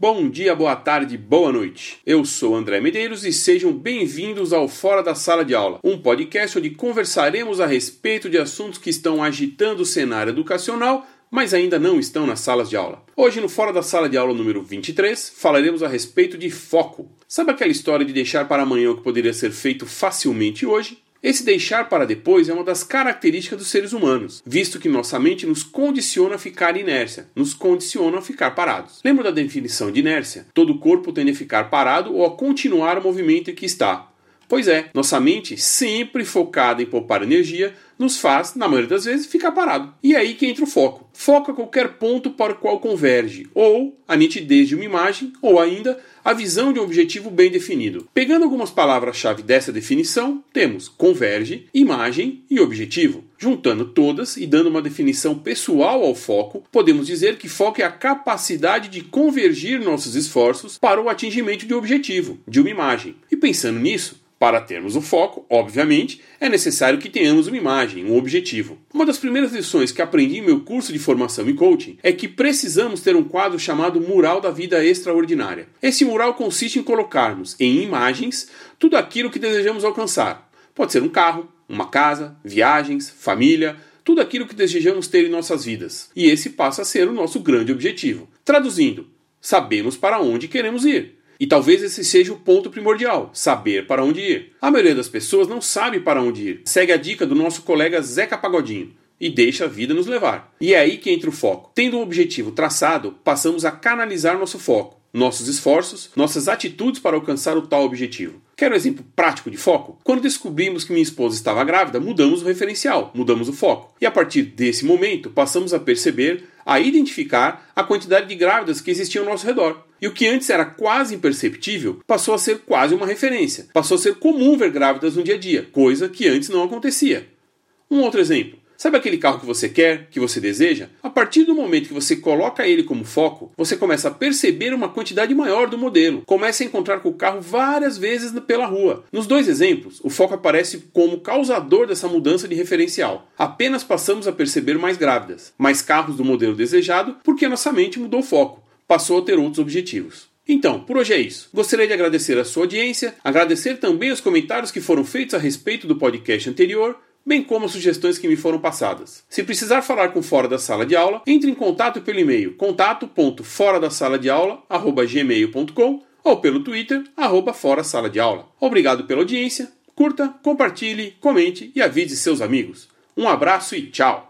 Bom dia, boa tarde, boa noite. Eu sou André Medeiros e sejam bem-vindos ao Fora da Sala de Aula, um podcast onde conversaremos a respeito de assuntos que estão agitando o cenário educacional, mas ainda não estão nas salas de aula. Hoje, no Fora da Sala de Aula número 23, falaremos a respeito de foco. Sabe aquela história de deixar para amanhã o que poderia ser feito facilmente hoje? Esse deixar para depois é uma das características dos seres humanos, visto que nossa mente nos condiciona a ficar inércia, nos condiciona a ficar parados. Lembra da definição de inércia? Todo corpo tende a ficar parado ou a continuar o movimento em que está. Pois é, nossa mente, sempre focada em poupar energia, nos faz, na maioria das vezes, ficar parado. E é aí que entra o foco. Foca qualquer ponto para o qual converge, ou a nitidez de uma imagem, ou ainda a visão de um objetivo bem definido. Pegando algumas palavras-chave dessa definição, temos converge, imagem e objetivo. Juntando todas e dando uma definição pessoal ao foco, podemos dizer que foco é a capacidade de convergir nossos esforços para o atingimento de um objetivo, de uma imagem. E pensando nisso, para termos o foco, obviamente, é necessário que tenhamos uma imagem, um objetivo. Uma das primeiras lições que aprendi em meu curso de formação em coaching é que precisamos ter um quadro chamado Mural da Vida Extraordinária. Esse mural consiste em colocarmos em imagens tudo aquilo que desejamos alcançar. Pode ser um carro, uma casa, viagens, família, tudo aquilo que desejamos ter em nossas vidas. E esse passa a ser o nosso grande objetivo. Traduzindo, sabemos para onde queremos ir. E talvez esse seja o ponto primordial: saber para onde ir. A maioria das pessoas não sabe para onde ir. Segue a dica do nosso colega Zeca Pagodinho e deixa a vida nos levar. E é aí que entra o foco. Tendo um objetivo traçado, passamos a canalizar nosso foco, nossos esforços, nossas atitudes para alcançar o tal objetivo. Quer um exemplo prático de foco? Quando descobrimos que minha esposa estava grávida, mudamos o referencial, mudamos o foco. E a partir desse momento, passamos a perceber, a identificar a quantidade de grávidas que existiam ao nosso redor. E o que antes era quase imperceptível passou a ser quase uma referência. Passou a ser comum ver grávidas no dia a dia, coisa que antes não acontecia. Um outro exemplo. Sabe aquele carro que você quer, que você deseja? A partir do momento que você coloca ele como foco, você começa a perceber uma quantidade maior do modelo. Começa a encontrar com o carro várias vezes pela rua. Nos dois exemplos, o foco aparece como causador dessa mudança de referencial. Apenas passamos a perceber mais grávidas, mais carros do modelo desejado, porque a nossa mente mudou o foco passou a ter outros objetivos. Então, por hoje é isso. Gostaria de agradecer a sua audiência, agradecer também os comentários que foram feitos a respeito do podcast anterior, bem como as sugestões que me foram passadas. Se precisar falar com Fora da Sala de Aula, entre em contato pelo e-mail contato.foradasaladeaula@gmail.com ou pelo Twitter arroba Fora Sala de Aula. Obrigado pela audiência, curta, compartilhe, comente e avise seus amigos. Um abraço e tchau!